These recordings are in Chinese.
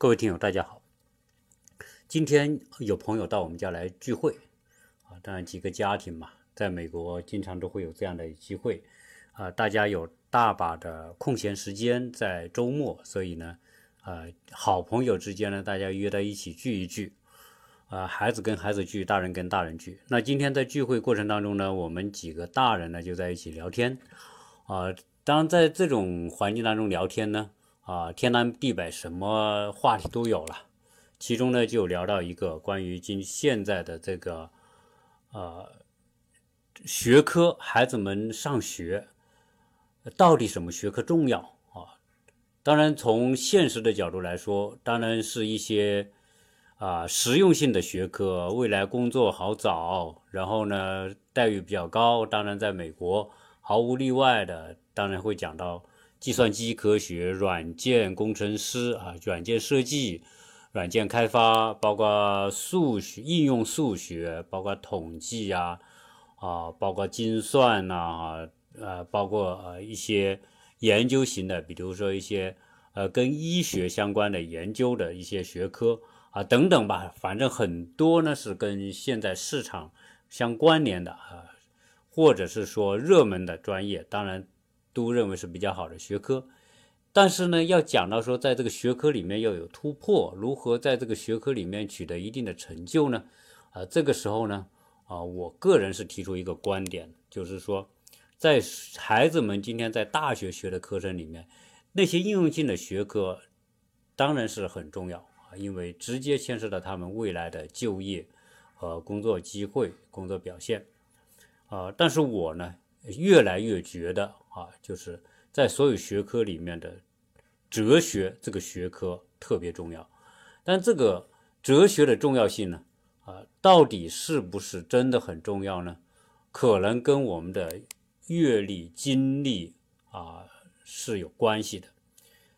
各位听友，大家好。今天有朋友到我们家来聚会啊，当然几个家庭嘛，在美国经常都会有这样的机会啊，大家有大把的空闲时间在周末，所以呢，呃，好朋友之间呢，大家约在一起聚一聚啊，孩子跟孩子聚，大人跟大人聚。那今天在聚会过程当中呢，我们几个大人呢就在一起聊天啊，当然在这种环境当中聊天呢。啊，天南地北，什么话题都有了。其中呢，就聊到一个关于今现在的这个呃学科，孩子们上学到底什么学科重要啊？当然，从现实的角度来说，当然是一些啊实用性的学科，未来工作好找，然后呢待遇比较高。当然，在美国毫无例外的，当然会讲到。计算机科学、软件工程师啊，软件设计、软件开发，包括数学应用数学，包括统计呀，啊，包括精算呐，呃，包括呃一些研究型的，比如说一些呃跟医学相关的研究的一些学科啊等等吧，反正很多呢是跟现在市场相关联的啊，或者是说热门的专业，当然。都认为是比较好的学科，但是呢，要讲到说，在这个学科里面要有突破，如何在这个学科里面取得一定的成就呢？啊，这个时候呢，啊，我个人是提出一个观点，就是说，在孩子们今天在大学学的课程里面，那些应用性的学科当然是很重要啊，因为直接牵涉到他们未来的就业和工作机会、工作表现啊。但是我呢，越来越觉得。啊，就是在所有学科里面的哲学这个学科特别重要，但这个哲学的重要性呢，啊，到底是不是真的很重要呢？可能跟我们的阅历、经历啊是有关系的。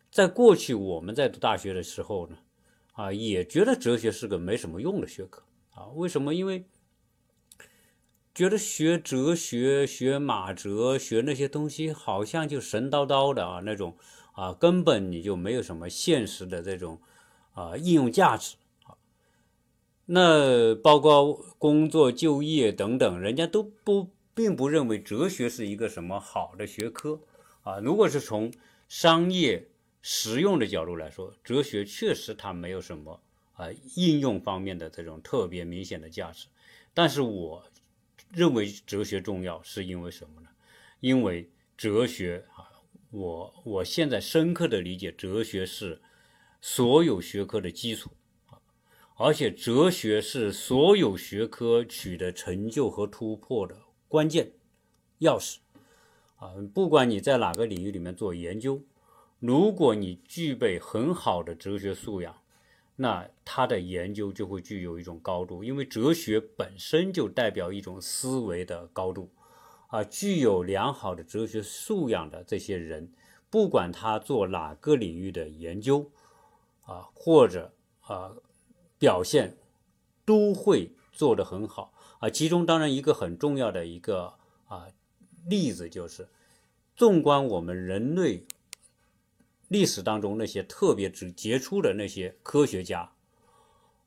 在过去我们在读大学的时候呢，啊，也觉得哲学是个没什么用的学科啊。为什么？因为觉得学哲学、学马哲、学那些东西，好像就神叨叨的啊，那种啊，根本你就没有什么现实的这种啊应用价值啊。那包括工作、就业等等，人家都不并不认为哲学是一个什么好的学科啊。如果是从商业实用的角度来说，哲学确实它没有什么啊应用方面的这种特别明显的价值。但是我。认为哲学重要是因为什么呢？因为哲学啊，我我现在深刻的理解，哲学是所有学科的基础啊，而且哲学是所有学科取得成就和突破的关键钥匙啊。不管你在哪个领域里面做研究，如果你具备很好的哲学素养。那他的研究就会具有一种高度，因为哲学本身就代表一种思维的高度，啊，具有良好的哲学素养的这些人，不管他做哪个领域的研究，啊，或者啊表现，都会做得很好，啊，其中当然一个很重要的一个啊例子就是，纵观我们人类。历史当中那些特别之杰出的那些科学家，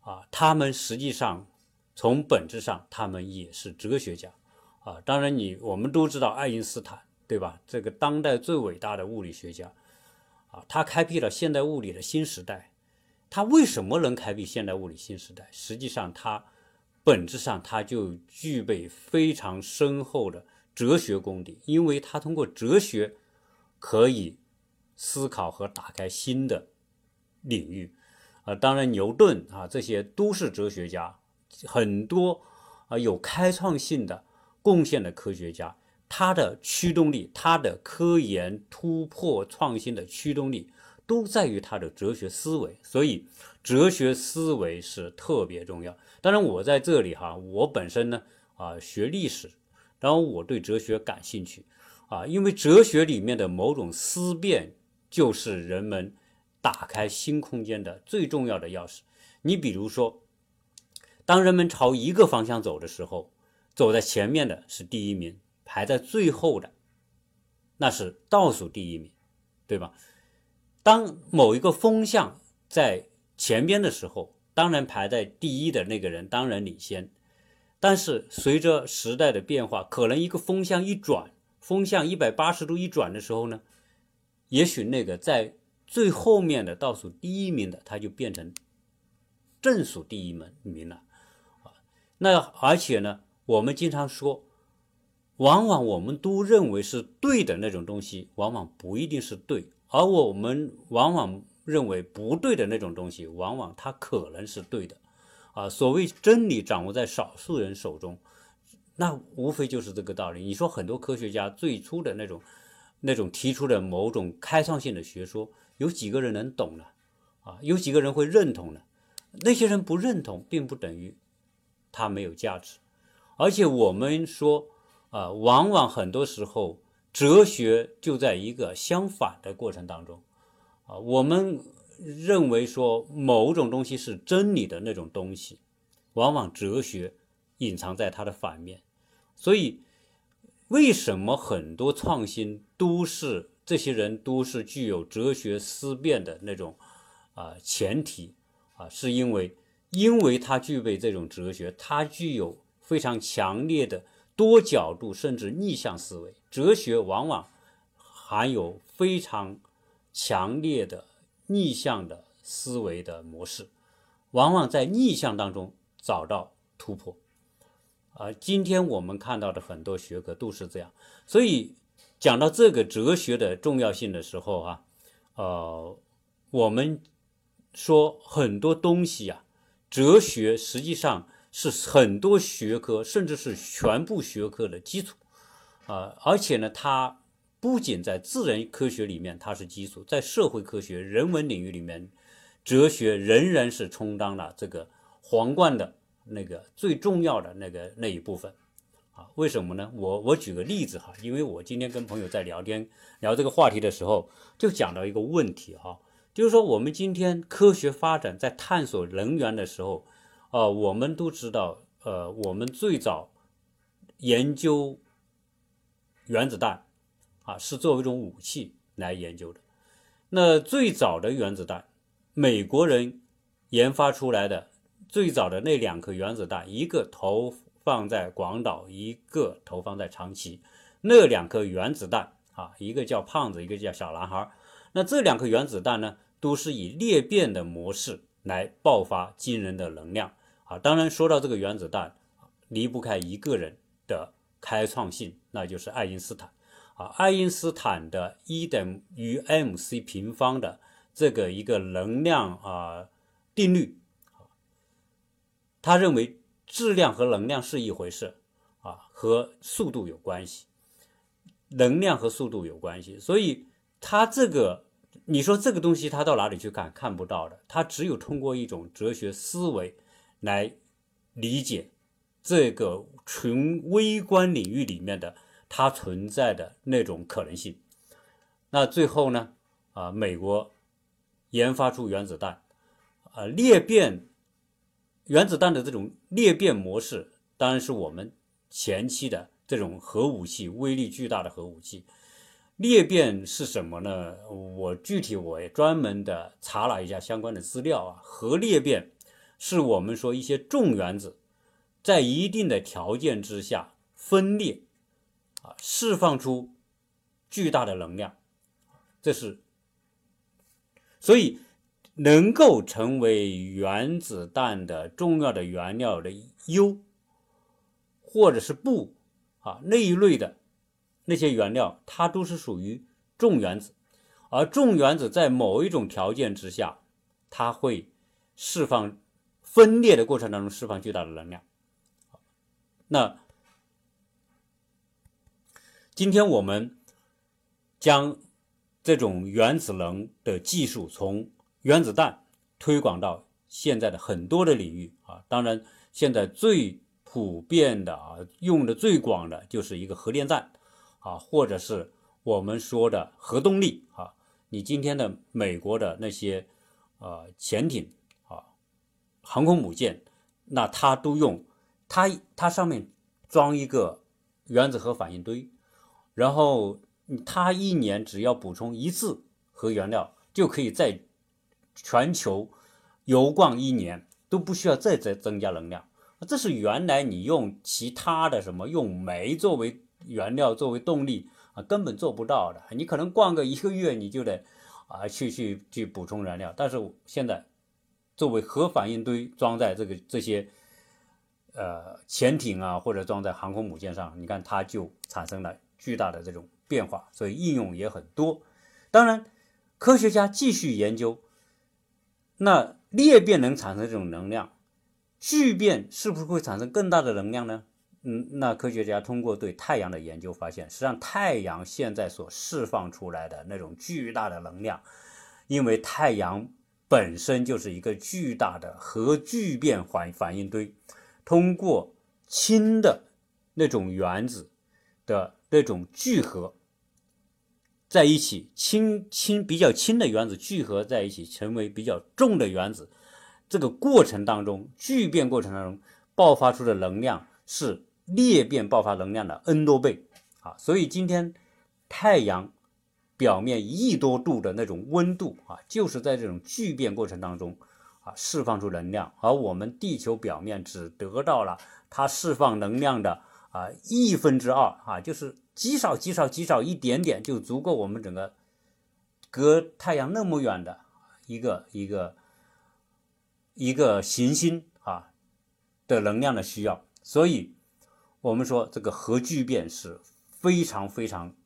啊，他们实际上从本质上他们也是哲学家，啊，当然你我们都知道爱因斯坦，对吧？这个当代最伟大的物理学家，啊，他开辟了现代物理的新时代。他为什么能开辟现代物理新时代？实际上他本质上他就具备非常深厚的哲学功底，因为他通过哲学可以。思考和打开新的领域，啊，当然牛顿啊，这些都是哲学家，很多啊有开创性的贡献的科学家，他的驱动力，他的科研突破创新的驱动力，都在于他的哲学思维。所以，哲学思维是特别重要。当然，我在这里哈，我本身呢啊学历史，然后我对哲学感兴趣啊，因为哲学里面的某种思辨。就是人们打开新空间的最重要的钥匙。你比如说，当人们朝一个方向走的时候，走在前面的是第一名，排在最后的那是倒数第一名，对吧？当某一个风向在前边的时候，当然排在第一的那个人当然领先。但是随着时代的变化，可能一个风向一转，风向一百八十度一转的时候呢，也许那个在最后面的倒数第一名的，他就变成正数第一名名了啊。那而且呢，我们经常说，往往我们都认为是对的那种东西，往往不一定是对；而我们往往认为不对的那种东西，往往它可能是对的。啊，所谓真理掌握在少数人手中，那无非就是这个道理。你说很多科学家最初的那种、那种提出的某种开创性的学说，有几个人能懂呢？啊，有几个人会认同呢？那些人不认同，并不等于他没有价值。而且我们说，啊，往往很多时候哲学就在一个相反的过程当中，啊，我们。认为说某种东西是真理的那种东西，往往哲学隐藏在它的反面。所以，为什么很多创新都是这些人都是具有哲学思辨的那种啊前提啊？是因为因为他具备这种哲学，他具有非常强烈的多角度甚至逆向思维。哲学往往含有非常强烈的。逆向的思维的模式，往往在逆向当中找到突破。啊，今天我们看到的很多学科都是这样。所以讲到这个哲学的重要性的时候，啊，呃，我们说很多东西啊，哲学实际上是很多学科，甚至是全部学科的基础。啊，而且呢，它。不仅在自然科学里面它是基础，在社会科学、人文领域里面，哲学仍然是充当了这个皇冠的那个最重要的那个那一部分。啊，为什么呢？我我举个例子哈，因为我今天跟朋友在聊天聊这个话题的时候，就讲到一个问题哈，就是说我们今天科学发展在探索能源的时候，呃，我们都知道，呃，我们最早研究原子弹。啊，是作为一种武器来研究的。那最早的原子弹，美国人研发出来的最早的那两颗原子弹，一个投放在广岛，一个投放在长崎。那两颗原子弹啊，一个叫胖子，一个叫小男孩。那这两颗原子弹呢，都是以裂变的模式来爆发惊人的能量啊。当然，说到这个原子弹，离不开一个人的开创性，那就是爱因斯坦。啊，爱因斯坦的一等于 mc 平方的这个一个能量啊定律，他认为质量和能量是一回事啊，和速度有关系，能量和速度有关系，所以他这个你说这个东西他到哪里去看？看不到的，他只有通过一种哲学思维来理解这个纯微观领域里面的。它存在的那种可能性，那最后呢？啊，美国研发出原子弹，啊，裂变原子弹的这种裂变模式，当然是我们前期的这种核武器，威力巨大的核武器。裂变是什么呢？我具体我也专门的查了一下相关的资料啊。核裂变是我们说一些重原子在一定的条件之下分裂。啊，释放出巨大的能量，这是所以能够成为原子弹的重要的原料的铀或者是钚啊那一类的那些原料，它都是属于重原子，而重原子在某一种条件之下，它会释放分裂的过程当中释放巨大的能量，那。今天我们将这种原子能的技术从原子弹推广到现在的很多的领域啊，当然现在最普遍的啊，用的最广的就是一个核电站啊，或者是我们说的核动力啊。你今天的美国的那些呃潜艇啊、航空母舰，那它都用它它上面装一个原子核反应堆。然后，它一年只要补充一次核原料，就可以在全球游逛一年都不需要再再增加能量。这是原来你用其他的什么用煤作为原料作为动力啊，根本做不到的。你可能逛个一个月，你就得啊去去去补充燃料。但是现在作为核反应堆装在这个这些呃潜艇啊，或者装在航空母舰上，你看它就产生了巨大的这种变化，所以应用也很多。当然，科学家继续研究，那裂变能产生这种能量。聚变是不是会产生更大的能量呢？嗯，那科学家通过对太阳的研究发现，实际上太阳现在所释放出来的那种巨大的能量，因为太阳本身就是一个巨大的核聚变反反应堆，通过氢的那种原子的那种聚合在一起，轻轻比较轻的原子聚合在一起，成为比较重的原子。这个过程当中，聚变过程当中爆发出的能量是裂变爆发能量的 n 多倍啊！所以今天太阳表面一亿多度的那种温度啊，就是在这种聚变过程当中啊释放出能量，而我们地球表面只得到了它释放能量的啊亿分之二啊，就是极少极少极少一点点就足够我们整个隔太阳那么远的一个一个。一个行星啊的能量的需要，所以我们说这个核聚变是非常非常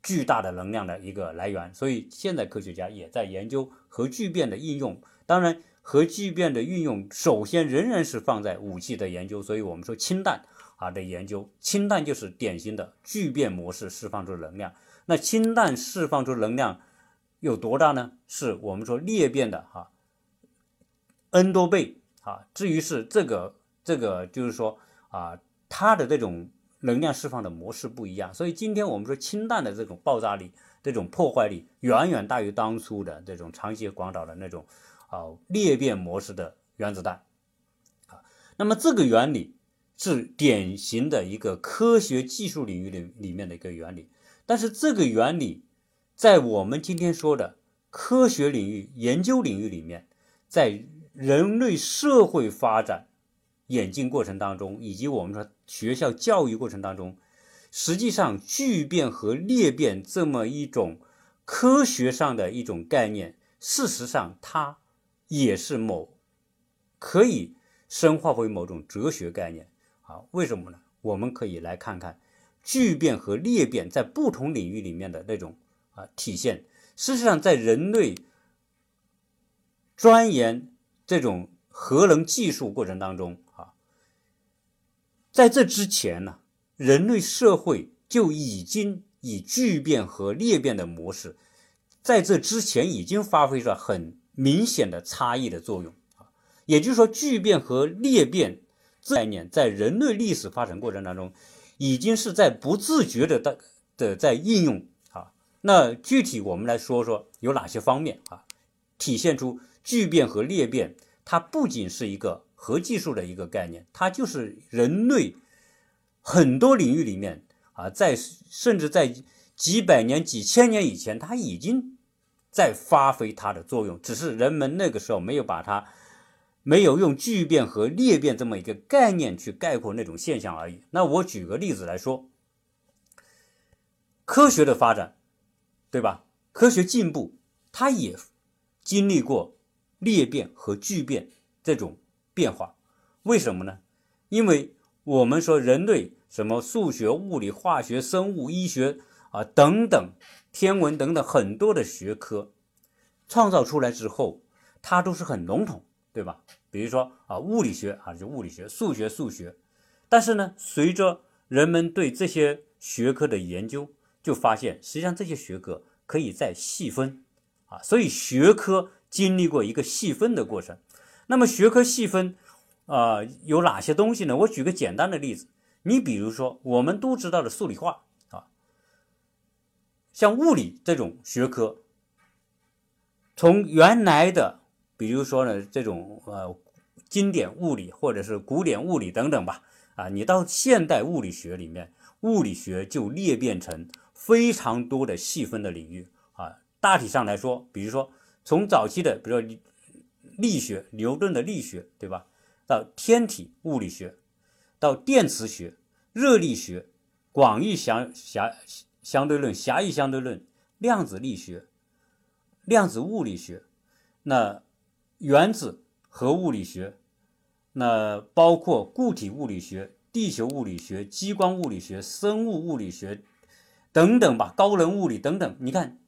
巨大的能量的一个来源。所以现在科学家也在研究核聚变的应用。当然，核聚变的运用首先仍然是放在武器的研究。所以我们说氢弹啊的研究，氢弹就是典型的聚变模式释放出能量。那氢弹释放出能量有多大呢？是我们说裂变的哈。n 多倍啊！至于是这个这个，就是说啊，它的这种能量释放的模式不一样，所以今天我们说氢弹的这种爆炸力、这种破坏力远远大于当初的这种长崎广岛的那种啊裂变模式的原子弹啊。那么这个原理是典型的一个科学技术领域里里面的一个原理，但是这个原理在我们今天说的科学领域、研究领域里面，在人类社会发展演进过程当中，以及我们说学校教育过程当中，实际上聚变和裂变这么一种科学上的一种概念，事实上它也是某可以深化为某种哲学概念啊？为什么呢？我们可以来看看聚变和裂变在不同领域里面的那种啊体现。事实上，在人类钻研。这种核能技术过程当中啊，在这之前呢，人类社会就已经以聚变和裂变的模式，在这之前已经发挥着很明显的差异的作用。也就是说，聚变和裂变概念在人类历史发展过程当中，已经是在不自觉的的的在应用啊。那具体我们来说说有哪些方面啊，体现出。聚变和裂变，它不仅是一个核技术的一个概念，它就是人类很多领域里面啊，在甚至在几百年、几千年以前，它已经在发挥它的作用，只是人们那个时候没有把它，没有用聚变和裂变这么一个概念去概括那种现象而已。那我举个例子来说，科学的发展，对吧？科学进步，它也经历过。裂变和聚变这种变化，为什么呢？因为我们说人类什么数学、物理、化学、生物、医学啊等等，天文等等很多的学科创造出来之后，它都是很笼统，对吧？比如说啊，物理学啊就物理学，数学数学。但是呢，随着人们对这些学科的研究，就发现实际上这些学科可以再细分啊，所以学科。经历过一个细分的过程，那么学科细分，啊，有哪些东西呢？我举个简单的例子，你比如说我们都知道的数理化啊，像物理这种学科，从原来的，比如说呢这种呃经典物理或者是古典物理等等吧，啊，你到现代物理学里面，物理学就裂变成非常多的细分的领域啊，大体上来说，比如说。从早期的，比如说力学，牛顿的力学，对吧？到天体物理学，到电磁学、热力学、广义相狭相对论、狭义相对论、量子力学、量子物理学，那原子核物理学，那包括固体物理学、地球物理学、激光物理学、生物物理学等等吧，高能物理等等，你看。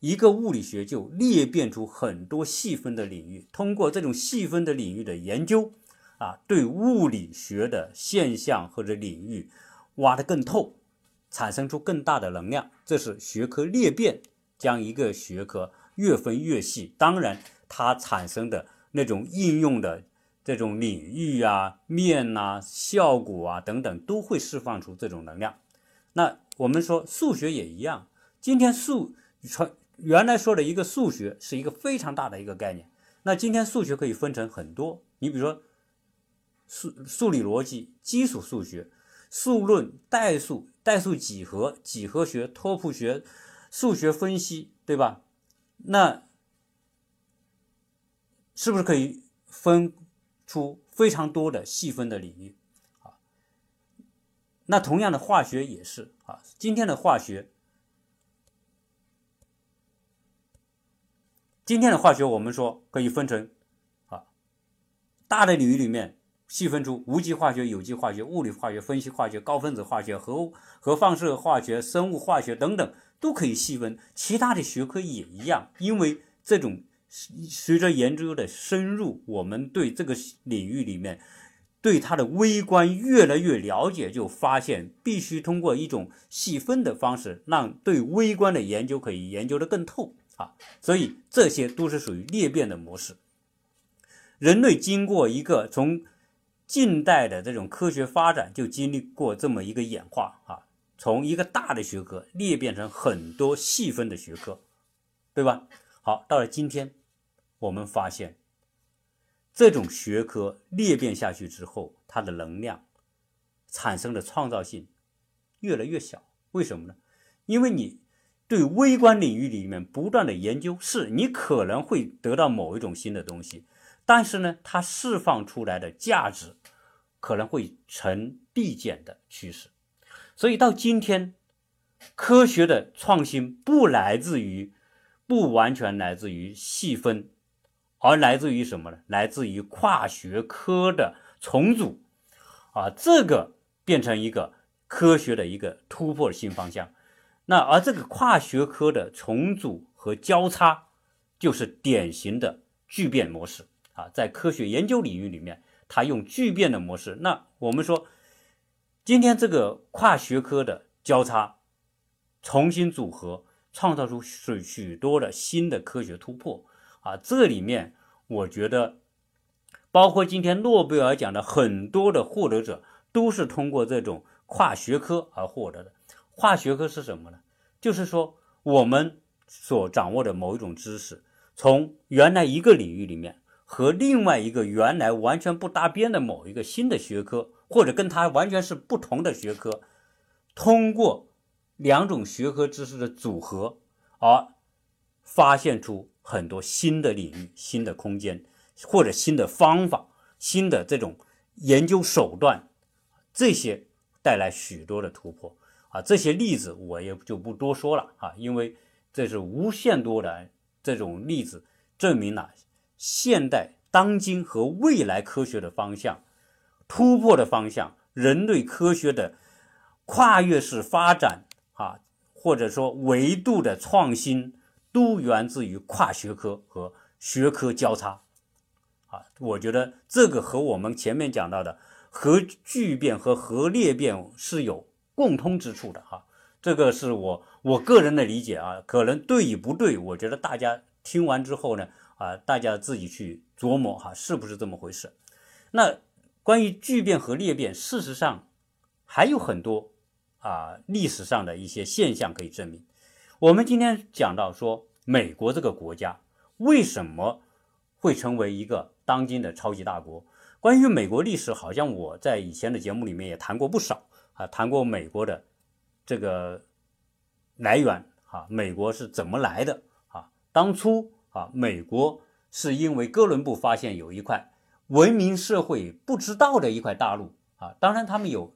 一个物理学就裂变出很多细分的领域，通过这种细分的领域的研究，啊，对物理学的现象或者领域挖得更透，产生出更大的能量。这是学科裂变，将一个学科越分越细。当然，它产生的那种应用的这种领域啊、面呐、效果啊等等，都会释放出这种能量。那我们说数学也一样，今天数传。原来说的一个数学是一个非常大的一个概念，那今天数学可以分成很多，你比如说数数理逻辑、基础数学、数论、代数、代数几何、几何学、拓扑学、数学分析，对吧？那是不是可以分出非常多的细分的领域啊？那同样的化学也是啊，今天的化学。今天的化学，我们说可以分成啊大的领域里面细分出无机化学、有机化学、物理化学、分析化学、高分子化学、核核放射化学、生物化学等等都可以细分。其他的学科也一样，因为这种随着研究的深入，我们对这个领域里面对它的微观越来越了解，就发现必须通过一种细分的方式，让对微观的研究可以研究的更透。啊，所以这些都是属于裂变的模式。人类经过一个从近代的这种科学发展，就经历过这么一个演化啊，从一个大的学科裂变成很多细分的学科，对吧？好，到了今天，我们发现这种学科裂变下去之后，它的能量产生的创造性越来越小。为什么呢？因为你。对微观领域里面不断的研究，是你可能会得到某一种新的东西，但是呢，它释放出来的价值可能会呈递减的趋势。所以到今天，科学的创新不来自于，不完全来自于细分，而来自于什么呢？来自于跨学科的重组，啊，这个变成一个科学的一个突破新方向。那而这个跨学科的重组和交叉，就是典型的聚变模式啊，在科学研究领域里面，它用聚变的模式。那我们说，今天这个跨学科的交叉，重新组合，创造出许许多的新的科学突破啊。这里面我觉得，包括今天诺贝尔奖的很多的获得者，都是通过这种跨学科而获得的。跨学科是什么呢？就是说，我们所掌握的某一种知识，从原来一个领域里面和另外一个原来完全不搭边的某一个新的学科，或者跟它完全是不同的学科，通过两种学科知识的组合，而发现出很多新的领域、新的空间，或者新的方法、新的这种研究手段，这些带来许多的突破。啊，这些例子我也就不多说了啊，因为这是无限多的这种例子，证明了现代当今和未来科学的方向、突破的方向、人类科学的跨越式发展啊，或者说维度的创新，都源自于跨学科和学科交叉。啊，我觉得这个和我们前面讲到的核聚变和核裂变是有。共通之处的哈，这个是我我个人的理解啊，可能对与不对，我觉得大家听完之后呢，啊，大家自己去琢磨哈，是不是这么回事？那关于聚变和裂变，事实上还有很多啊历史上的一些现象可以证明。我们今天讲到说，美国这个国家为什么会成为一个当今的超级大国？关于美国历史，好像我在以前的节目里面也谈过不少。啊，谈过美国的这个来源啊，美国是怎么来的啊？当初啊，美国是因为哥伦布发现有一块文明社会不知道的一块大陆啊，当然他们有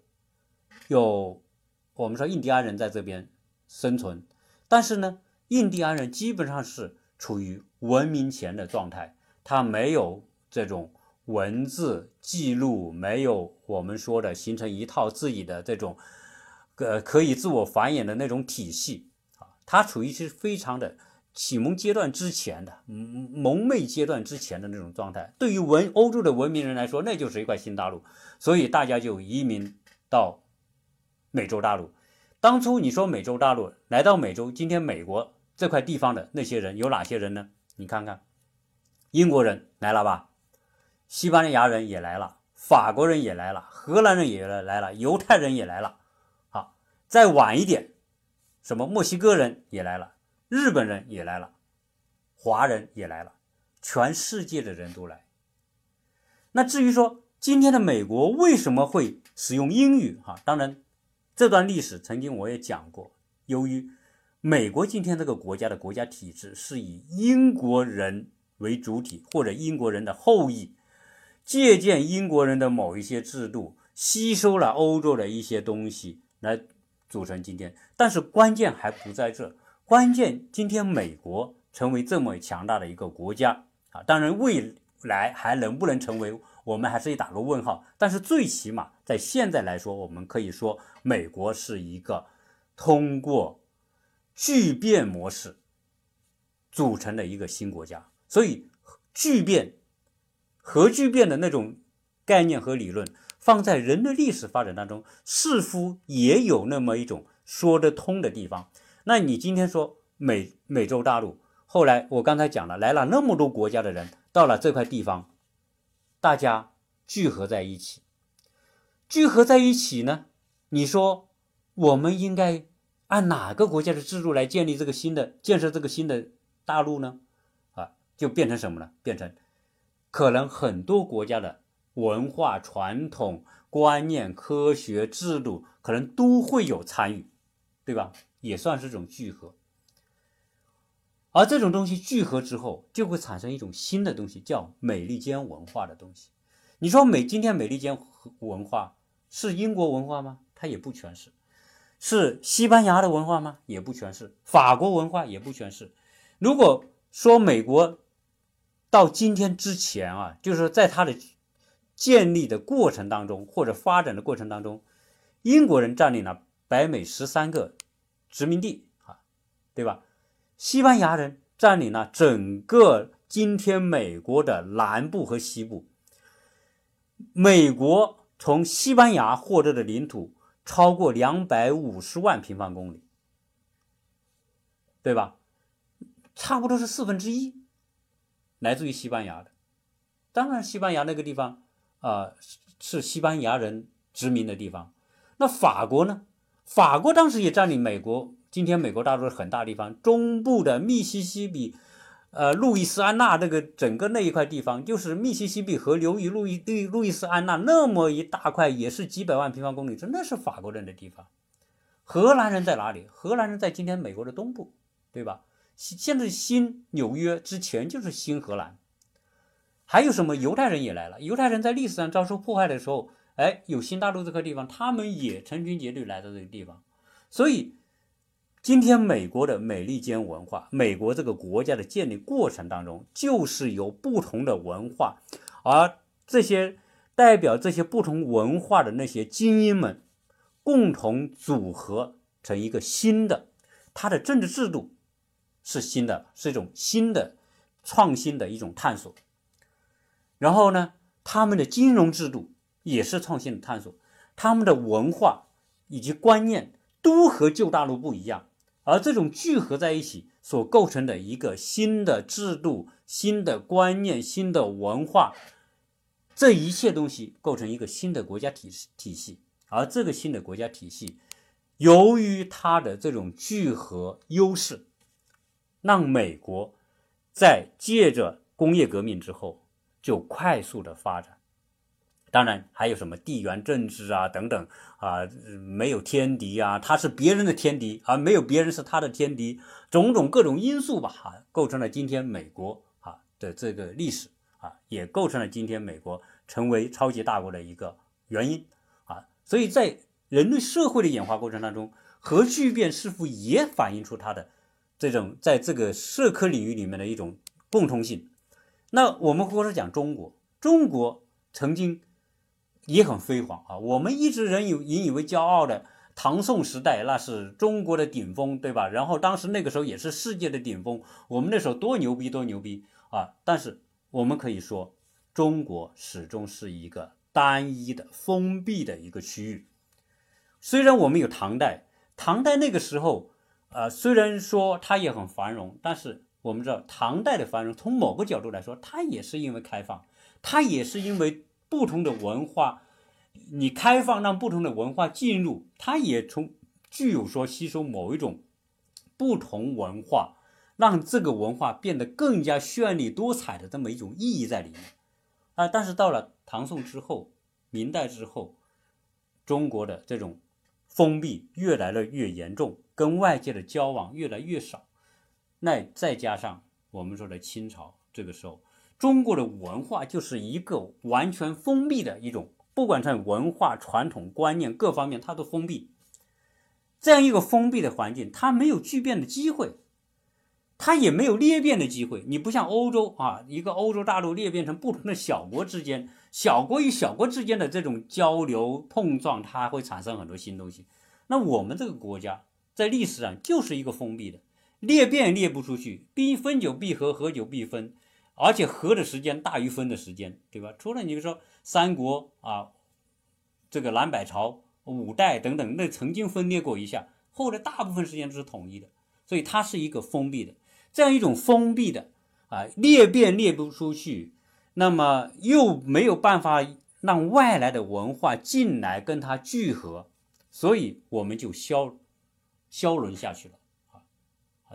有我们说印第安人在这边生存，但是呢，印第安人基本上是处于文明前的状态，他没有这种文字记录，没有我们说的形成一套自己的这种呃可以自我繁衍的那种体系啊，他处于是非常的。启蒙阶段之前的蒙昧阶段之前的那种状态，对于文欧洲的文明人来说，那就是一块新大陆，所以大家就移民到美洲大陆。当初你说美洲大陆来到美洲，今天美国这块地方的那些人有哪些人呢？你看看，英国人来了吧，西班牙人也来了，法国人也来了，荷兰人也来了，犹太人也来了。好，再晚一点，什么墨西哥人也来了。日本人也来了，华人也来了，全世界的人都来。那至于说今天的美国为什么会使用英语？哈，当然这段历史曾经我也讲过。由于美国今天这个国家的国家体制是以英国人为主体，或者英国人的后裔，借鉴英国人的某一些制度，吸收了欧洲的一些东西来组成今天。但是关键还不在这。关键，今天美国成为这么强大的一个国家啊，当然未来还能不能成为，我们还是得打个问号。但是最起码在现在来说，我们可以说美国是一个通过巨变模式组成的一个新国家。所以，巨变、核聚变的那种概念和理论，放在人类历史发展当中，似乎也有那么一种说得通的地方。那你今天说美美洲大陆，后来我刚才讲了，来了那么多国家的人到了这块地方，大家聚合在一起，聚合在一起呢？你说我们应该按哪个国家的制度来建立这个新的建设这个新的大陆呢？啊，就变成什么呢？变成可能很多国家的文化传统观念、科学制度可能都会有参与，对吧？也算是一种聚合，而这种东西聚合之后，就会产生一种新的东西，叫美利坚文化的东西。你说美今天美利坚文化是英国文化吗？它也不全是。是西班牙的文化吗？也不全是。法国文化也不全是。如果说美国到今天之前啊，就是在它的建立的过程当中，或者发展的过程当中，英国人占领了北美十三个。殖民地啊，对吧？西班牙人占领了整个今天美国的南部和西部。美国从西班牙获得的领土超过两百五十万平方公里，对吧？差不多是四分之一来自于西班牙的。当然，西班牙那个地方啊是西班牙人殖民的地方。那法国呢？法国当时也占领美国，今天美国大陆很大地方，中部的密西西比，呃，路易斯安那这个整个那一块地方，就是密西西比河流域路易对路易斯安那那么一大块，也是几百万平方公里，真的是法国人的地方。荷兰人在哪里？荷兰人在今天美国的东部，对吧？现在新纽约之前就是新荷兰。还有什么？犹太人也来了。犹太人在历史上遭受迫害的时候。哎，有新大陆这块地方，他们也成群结队来到这个地方，所以今天美国的美利坚文化，美国这个国家的建立过程当中，就是由不同的文化，而这些代表这些不同文化的那些精英们，共同组合成一个新的，它的政治制度是新的，是一种新的创新的一种探索。然后呢，他们的金融制度。也是创新的探索，他们的文化以及观念都和旧大陆不一样，而这种聚合在一起所构成的一个新的制度、新的观念、新的文化，这一切东西构成一个新的国家体体系，而这个新的国家体系，由于它的这种聚合优势，让美国在借着工业革命之后就快速的发展。当然还有什么地缘政治啊等等啊，没有天敌啊，他是别人的天敌，而没有别人是他的天敌，种种各种因素吧，哈，构成了今天美国啊的这个历史啊，也构成了今天美国成为超级大国的一个原因啊。所以在人类社会的演化过程当中，核聚变似乎也反映出它的这种在这个社科领域里面的一种共通性。那我们或者讲中国，中国曾经也很辉煌啊，我们一直人有引以为骄傲的。唐宋时代那是中国的顶峰，对吧？然后当时那个时候也是世界的顶峰，我们那时候多牛逼，多牛逼啊！但是我们可以说，中国始终是一个单一的、封闭的一个区域。虽然我们有唐代，唐代那个时候，呃，虽然说它也很繁荣，但是我们知道唐代的繁荣，从某个角度来说，它也是因为开放，它也是因为不同的文化。你开放让不同的文化进入，它也从具有说吸收某一种不同文化，让这个文化变得更加绚丽多彩的这么一种意义在里面啊。但是到了唐宋之后、明代之后，中国的这种封闭越来越严重，跟外界的交往越来越少。那再加上我们说的清朝，这个时候中国的文化就是一个完全封闭的一种。不管在文化传统观念各方面，它都封闭。这样一个封闭的环境，它没有聚变的机会，它也没有裂变的机会。你不像欧洲啊，一个欧洲大陆裂变成不同的小国之间，小国与小国之间的这种交流碰撞，它会产生很多新东西。那我们这个国家在历史上就是一个封闭的，裂变裂不出去，必分久必合，合久必分。而且合的时间大于分的时间，对吧？除了你说三国啊，这个南北朝、五代等等，那曾经分裂过一下，后来大部分时间都是统一的，所以它是一个封闭的，这样一种封闭的啊，裂变裂不出去，那么又没有办法让外来的文化进来跟它聚合，所以我们就消消沦下去了啊！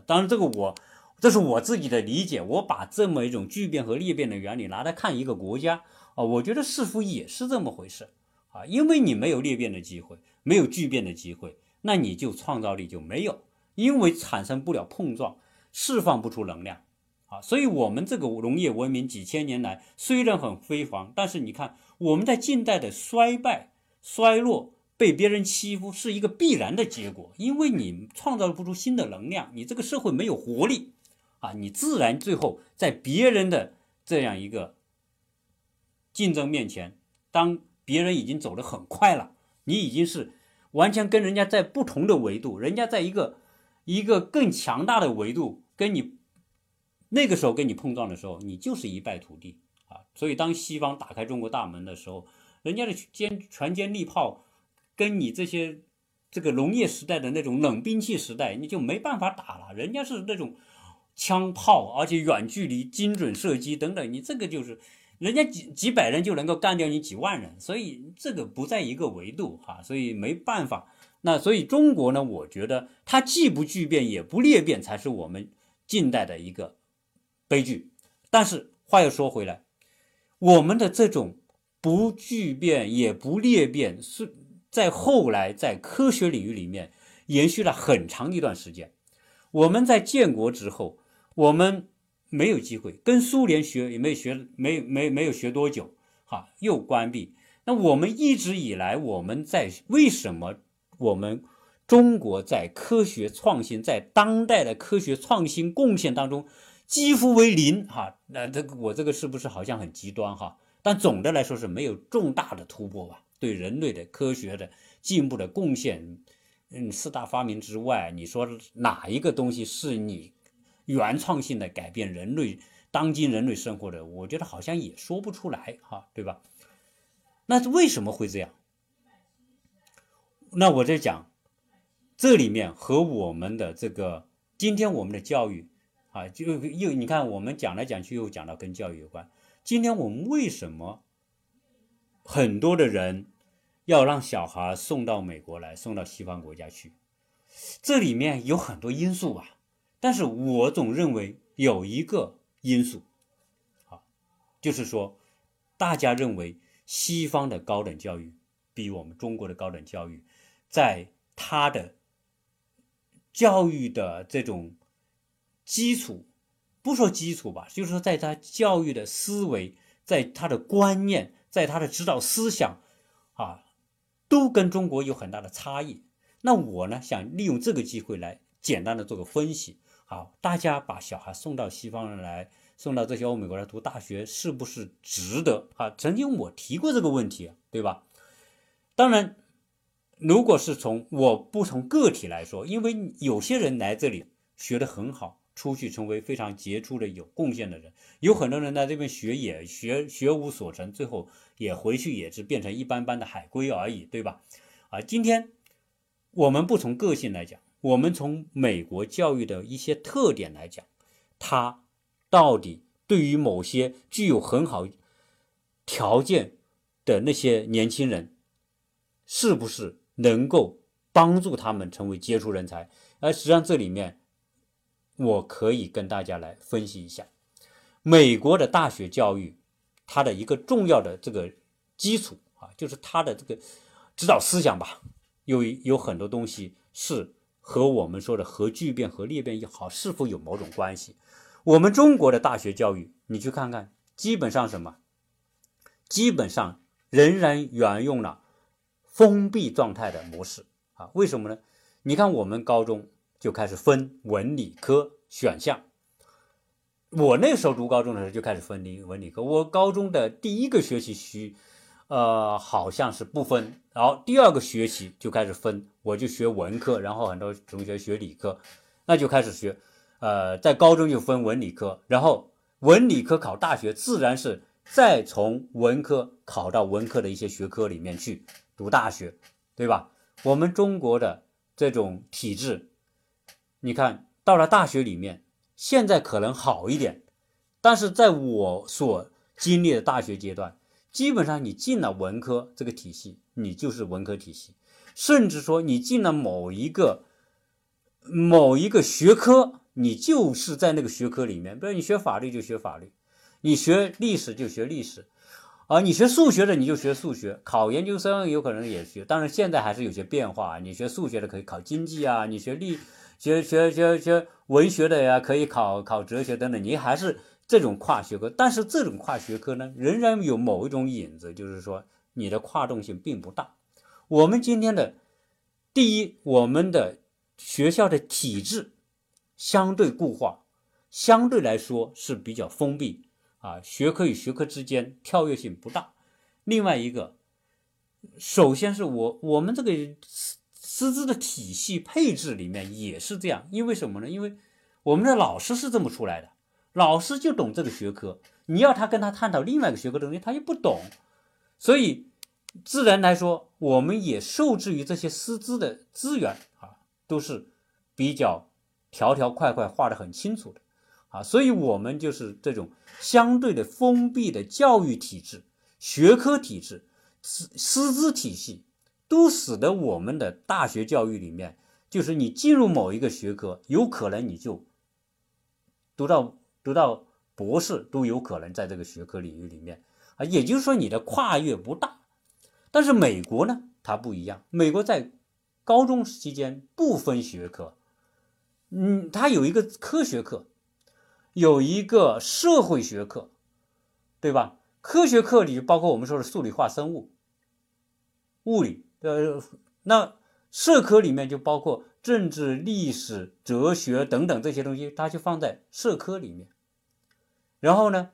当然这个我。这是我自己的理解，我把这么一种聚变和裂变的原理拿来看一个国家啊，我觉得似乎也是这么回事啊，因为你没有裂变的机会，没有聚变的机会，那你就创造力就没有，因为产生不了碰撞，释放不出能量啊，所以我们这个农业文明几千年来虽然很辉煌，但是你看我们在近代的衰败、衰落、被别人欺负是一个必然的结果，因为你创造不出新的能量，你这个社会没有活力。啊，你自然最后在别人的这样一个竞争面前，当别人已经走得很快了，你已经是完全跟人家在不同的维度，人家在一个一个更强大的维度跟你那个时候跟你碰撞的时候，你就是一败涂地啊！所以当西方打开中国大门的时候，人家的坚全歼利炮跟你这些这个农业时代的那种冷兵器时代，你就没办法打了，人家是那种。枪炮，而且远距离精准射击等等，你这个就是人家几几百人就能够干掉你几万人，所以这个不在一个维度哈，所以没办法。那所以中国呢，我觉得它既不巨变也不裂变，才是我们近代的一个悲剧。但是话又说回来，我们的这种不巨变也不裂变，是在后来在科学领域里面延续了很长一段时间。我们在建国之后。我们没有机会跟苏联学，也没学，没没没有学多久，哈，又关闭。那我们一直以来，我们在为什么我们中国在科学创新，在当代的科学创新贡献当中几乎为零，哈？那这个我这个是不是好像很极端，哈？但总的来说是没有重大的突破吧？对人类的科学的进步的贡献，嗯，四大发明之外，你说哪一个东西是你？原创性的改变人类当今人类生活的，我觉得好像也说不出来哈，对吧？那为什么会这样？那我在讲这里面和我们的这个今天我们的教育啊，就又你看我们讲来讲去又讲到跟教育有关。今天我们为什么很多的人要让小孩送到美国来，送到西方国家去？这里面有很多因素吧。但是我总认为有一个因素，啊，就是说，大家认为西方的高等教育比我们中国的高等教育，在它的教育的这种基础不说基础吧，就是说在他教育的思维，在他的观念，在他的指导思想，啊，都跟中国有很大的差异。那我呢，想利用这个机会来简单的做个分析。好，大家把小孩送到西方人来，送到这些欧美国来读大学，是不是值得？啊，曾经我提过这个问题，对吧？当然，如果是从我不从个体来说，因为有些人来这里学得很好。出去成为非常杰出的有贡献的人，有很多人在这边学也学学无所成，最后也回去也是变成一般般的海归而已，对吧？啊，今天我们不从个性来讲，我们从美国教育的一些特点来讲，它到底对于某些具有很好条件的那些年轻人，是不是能够帮助他们成为杰出人才？而实际上这里面。我可以跟大家来分析一下，美国的大学教育，它的一个重要的这个基础啊，就是它的这个指导思想吧，有有很多东西是和我们说的核聚变和裂变也好，是否有某种关系？我们中国的大学教育，你去看看，基本上什么？基本上仍然沿用了封闭状态的模式啊？为什么呢？你看我们高中。就开始分文理科选项。我那时候读高中的时候就开始分理文理科。我高中的第一个学期需，呃，好像是不分。然后第二个学期就开始分，我就学文科，然后很多同学学理科，那就开始学。呃，在高中就分文理科，然后文理科考大学，自然是再从文科考到文科的一些学科里面去读大学，对吧？我们中国的这种体制。你看到了大学里面，现在可能好一点，但是在我所经历的大学阶段，基本上你进了文科这个体系，你就是文科体系，甚至说你进了某一个某一个学科，你就是在那个学科里面，比如你学法律就学法律，你学历史就学历史，啊，你学数学的你就学数学，考研究生有可能也学，当然现在还是有些变化，你学数学的可以考经济啊，你学历。学学学学文学的呀，可以考考哲学等等，你还是这种跨学科，但是这种跨学科呢，仍然有某一种影子，就是说你的跨动性并不大。我们今天的第一，我们的学校的体制相对固化，相对来说是比较封闭啊，学科与学科之间跳跃性不大。另外一个，首先是我我们这个。师资的体系配置里面也是这样，因为什么呢？因为我们的老师是这么出来的，老师就懂这个学科，你要他跟他探讨另外一个学科的东西，他又不懂，所以自然来说，我们也受制于这些师资的资源啊，都是比较条条块块画的很清楚的啊，所以我们就是这种相对的封闭的教育体制、学科体制、师师资体系。都使得我们的大学教育里面，就是你进入某一个学科，有可能你就读到读到博士都有可能在这个学科领域里面啊，也就是说你的跨越不大。但是美国呢，它不一样，美国在高中期间不分学科，嗯，它有一个科学课，有一个社会学课，对吧？科学课里包括我们说的数理化生物、物理。呃，那社科里面就包括政治、历史、哲学等等这些东西，它就放在社科里面。然后呢，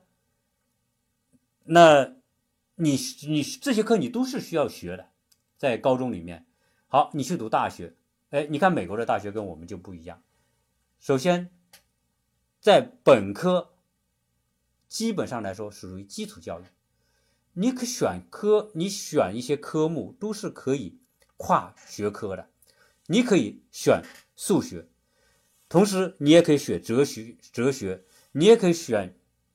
那你你这些课你都是需要学的，在高中里面。好，你去读大学，哎，你看美国的大学跟我们就不一样。首先，在本科基本上来说属于基础教育。你可选科，你选一些科目都是可以跨学科的。你可以选数学，同时你也可以选哲学，哲学你也可以选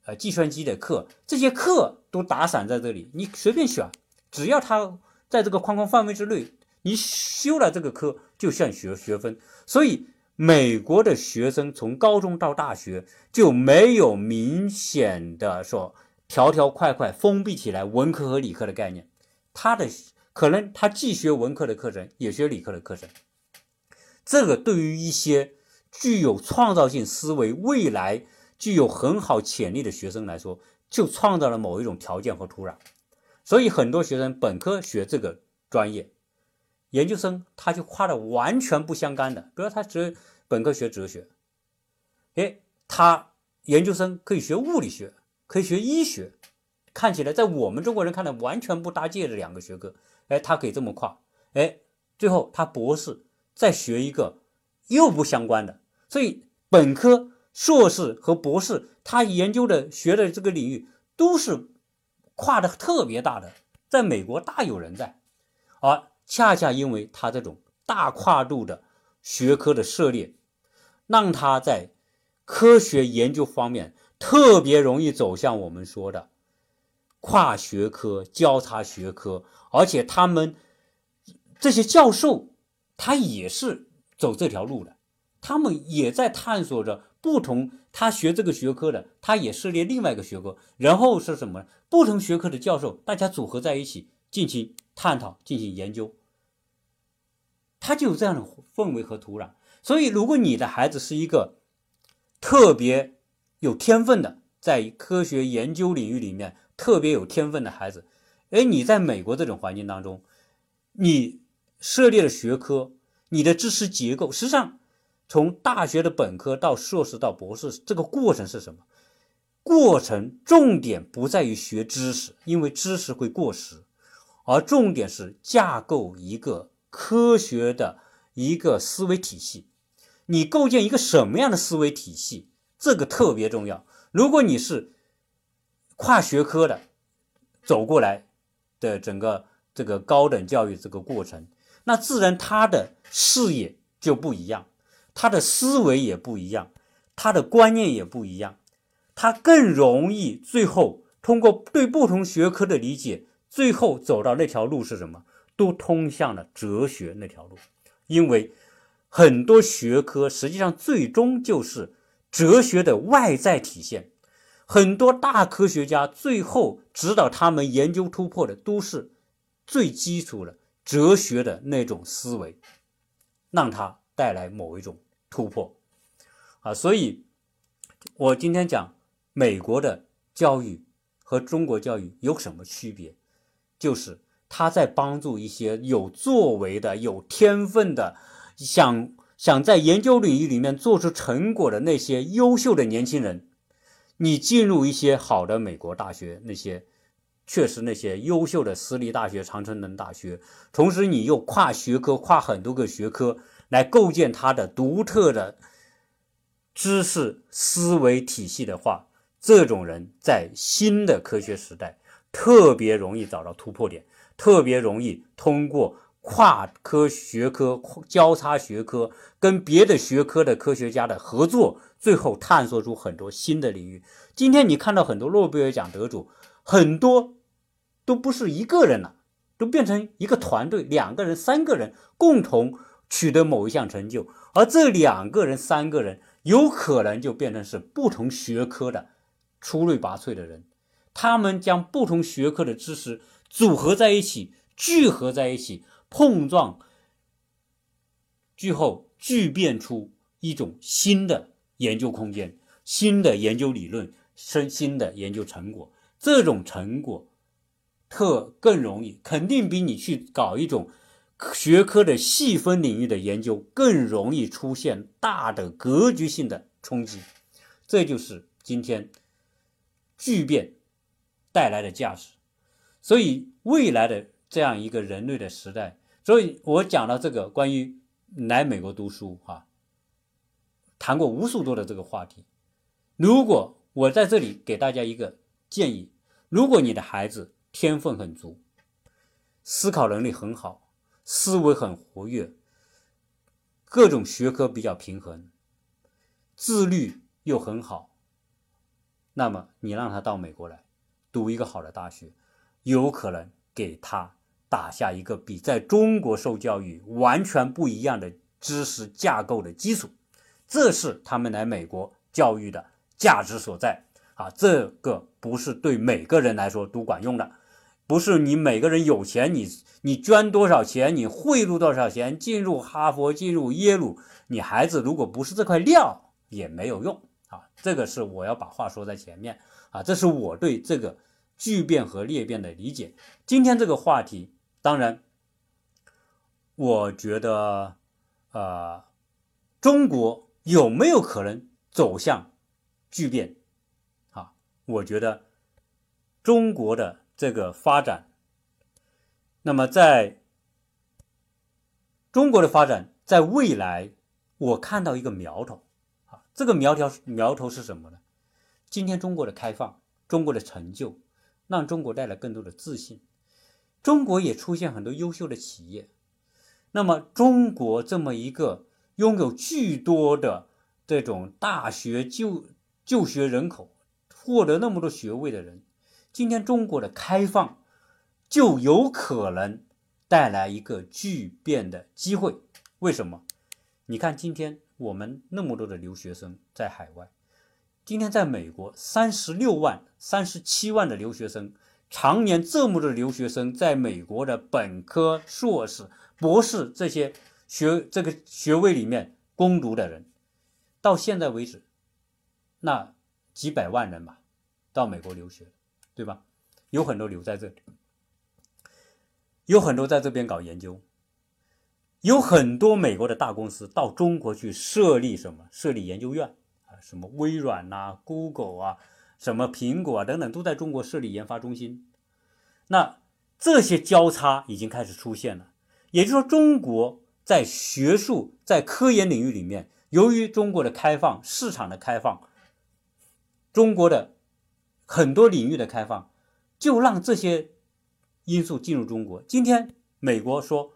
呃计算机的课，这些课都打散在这里，你随便选，只要它在这个框框范围之内，你修了这个科就算学学分。所以美国的学生从高中到大学就没有明显的说。条条块块封闭起来，文科和理科的概念，他的可能他既学文科的课程，也学理科的课程。这个对于一些具有创造性思维、未来具有很好潜力的学生来说，就创造了某一种条件和土壤。所以很多学生本科学这个专业，研究生他就跨的完全不相干的。比如他哲本科学哲学，哎，他研究生可以学物理学，可以学医学，看起来在我们中国人看来完全不搭界的两个学科，哎，他可以这么跨，哎，最后他博士再学一个又不相关的，所以本科。硕士和博士，他研究的学的这个领域都是跨的特别大的，在美国大有人在，而恰恰因为他这种大跨度的学科的涉猎，让他在科学研究方面特别容易走向我们说的跨学科、交叉学科，而且他们这些教授他也是走这条路的，他们也在探索着。不同，他学这个学科的，他也涉猎另外一个学科，然后是什么？不同学科的教授，大家组合在一起进行探讨、进行研究，他就有这样的氛围和土壤。所以，如果你的孩子是一个特别有天分的，在科学研究领域里面特别有天分的孩子，哎，你在美国这种环境当中，你涉猎的学科，你的知识结构，实际上。从大学的本科到硕士到博士，这个过程是什么？过程重点不在于学知识，因为知识会过时，而重点是架构一个科学的一个思维体系。你构建一个什么样的思维体系，这个特别重要。如果你是跨学科的走过来的整个这个高等教育这个过程，那自然他的视野就不一样。他的思维也不一样，他的观念也不一样，他更容易最后通过对不同学科的理解，最后走到那条路是什么？都通向了哲学那条路，因为很多学科实际上最终就是哲学的外在体现。很多大科学家最后指导他们研究突破的，都是最基础的哲学的那种思维，让他带来某一种。突破，啊，所以，我今天讲美国的教育和中国教育有什么区别？就是他在帮助一些有作为的、有天分的、想想在研究领域里面做出成果的那些优秀的年轻人，你进入一些好的美国大学，那些确实那些优秀的私立大学、常春藤大学，同时你又跨学科、跨很多个学科。来构建他的独特的知识思维体系的话，这种人在新的科学时代特别容易找到突破点，特别容易通过跨科学科、交叉学科跟别的学科的科学家的合作，最后探索出很多新的领域。今天你看到很多诺贝尔奖得主，很多都不是一个人了，都变成一个团队，两个人、三个人共同。取得某一项成就，而这两个人、三个人有可能就变成是不同学科的出类拔萃的人，他们将不同学科的知识组合在一起、聚合在一起、碰撞，最后聚变出一种新的研究空间、新的研究理论、生新的研究成果。这种成果特更容易，肯定比你去搞一种。学科的细分领域的研究更容易出现大的格局性的冲击，这就是今天巨变带来的价值。所以未来的这样一个人类的时代，所以我讲到这个关于来美国读书哈，谈过无数多的这个话题。如果我在这里给大家一个建议，如果你的孩子天分很足，思考能力很好。思维很活跃，各种学科比较平衡，自律又很好。那么你让他到美国来读一个好的大学，有可能给他打下一个比在中国受教育完全不一样的知识架构的基础。这是他们来美国教育的价值所在啊！这个不是对每个人来说都管用的。不是你每个人有钱，你你捐多少钱，你贿赂多少钱，进入哈佛，进入耶鲁，你孩子如果不是这块料也没有用啊，这个是我要把话说在前面啊，这是我对这个巨变和裂变的理解。今天这个话题，当然，我觉得，呃，中国有没有可能走向巨变？啊，我觉得中国的这个发展，那么在中国的发展，在未来，我看到一个苗头。这个苗条苗头是什么呢？今天中国的开放，中国的成就，让中国带来更多的自信。中国也出现很多优秀的企业。那么，中国这么一个拥有巨多的这种大学就就学人口，获得那么多学位的人，今天中国的开放就有可能带来一个巨变的机会。为什么？你看今天。我们那么多的留学生在海外，今天在美国三十六万、三十七万的留学生，常年这么多的留学生在美国的本科、硕士、博士这些学这个学位里面攻读的人，到现在为止，那几百万人吧，到美国留学，对吧？有很多留在这里，有很多在这边搞研究。有很多美国的大公司到中国去设立什么？设立研究院啊，什么微软呐、Google 啊、什么苹果啊等等，都在中国设立研发中心。那这些交叉已经开始出现了。也就是说，中国在学术、在科研领域里面，由于中国的开放、市场的开放，中国的很多领域的开放，就让这些因素进入中国。今天美国说。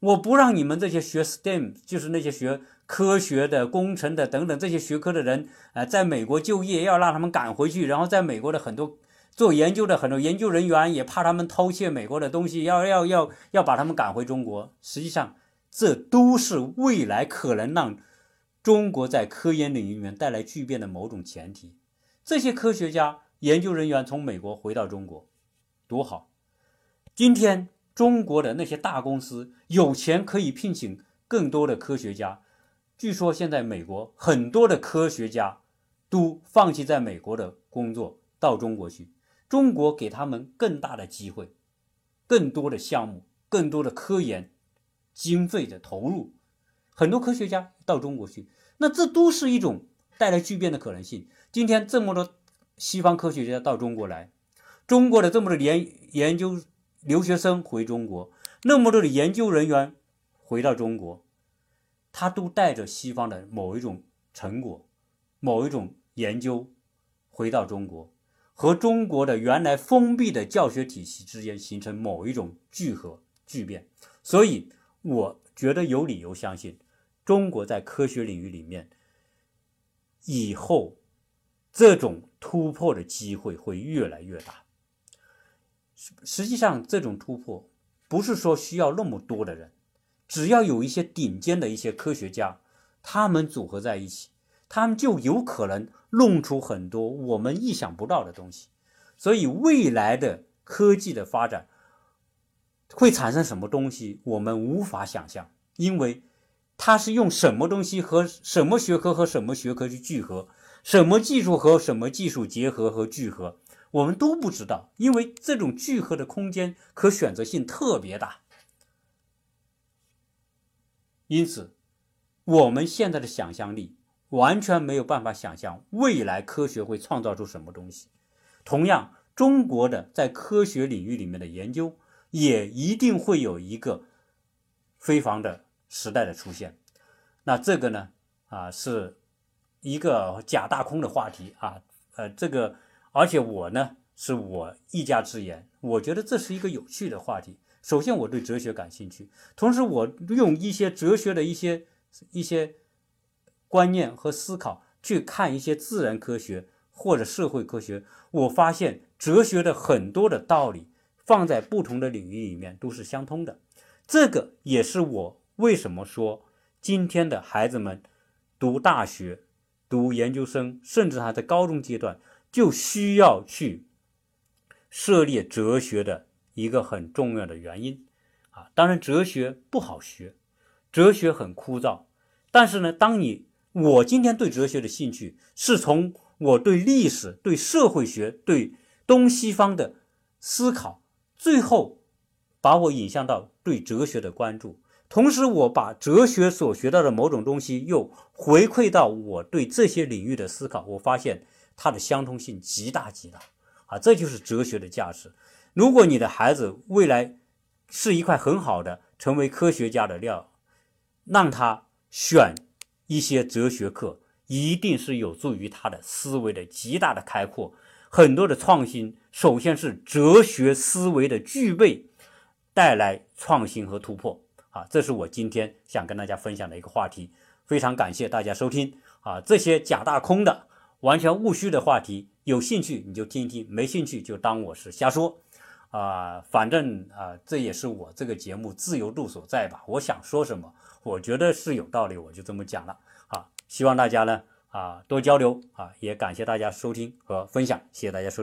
我不让你们这些学 STEM，就是那些学科学的、工程的等等这些学科的人，啊，在美国就业，要让他们赶回去。然后在美国的很多做研究的很多研究人员也怕他们偷窃美国的东西，要要要要把他们赶回中国。实际上，这都是未来可能让中国在科研领域里面带来巨变的某种前提。这些科学家、研究人员从美国回到中国，多好！今天。中国的那些大公司有钱可以聘请更多的科学家。据说现在美国很多的科学家都放弃在美国的工作，到中国去。中国给他们更大的机会，更多的项目，更多的科研经费的投入。很多科学家到中国去，那这都是一种带来巨变的可能性。今天这么多西方科学家到中国来，中国的这么多研研究。留学生回中国，那么多的研究人员回到中国，他都带着西方的某一种成果、某一种研究回到中国，和中国的原来封闭的教学体系之间形成某一种聚合、聚变。所以，我觉得有理由相信，中国在科学领域里面，以后这种突破的机会会越来越大。实际上，这种突破不是说需要那么多的人，只要有一些顶尖的一些科学家，他们组合在一起，他们就有可能弄出很多我们意想不到的东西。所以，未来的科技的发展会产生什么东西，我们无法想象，因为它是用什么东西和什么学科和什么学科去聚合，什么技术和什么技术结合和聚合。我们都不知道，因为这种聚合的空间可选择性特别大，因此我们现在的想象力完全没有办法想象未来科学会创造出什么东西。同样，中国的在科学领域里面的研究也一定会有一个非凡的时代的出现。那这个呢，啊，是一个假大空的话题啊，呃，这个。而且我呢，是我一家之言，我觉得这是一个有趣的话题。首先，我对哲学感兴趣，同时我用一些哲学的一些一些观念和思考去看一些自然科学或者社会科学，我发现哲学的很多的道理放在不同的领域里面都是相通的。这个也是我为什么说今天的孩子们读大学、读研究生，甚至还在高中阶段。就需要去涉猎哲学的一个很重要的原因啊，当然哲学不好学，哲学很枯燥，但是呢，当你我今天对哲学的兴趣，是从我对历史、对社会学、对东西方的思考，最后把我引向到对哲学的关注。同时，我把哲学所学到的某种东西又回馈到我对这些领域的思考，我发现它的相通性极大极大。啊，这就是哲学的价值。如果你的孩子未来是一块很好的成为科学家的料，让他选。一些哲学课一定是有助于他的思维的极大的开阔，很多的创新。首先是哲学思维的具备带来创新和突破啊，这是我今天想跟大家分享的一个话题。非常感谢大家收听啊，这些假大空的完全务虚的话题，有兴趣你就听一听，没兴趣就当我是瞎说啊。反正啊，这也是我这个节目自由度所在吧。我想说什么。我觉得是有道理，我就这么讲了啊！希望大家呢啊多交流啊，也感谢大家收听和分享，谢谢大家收。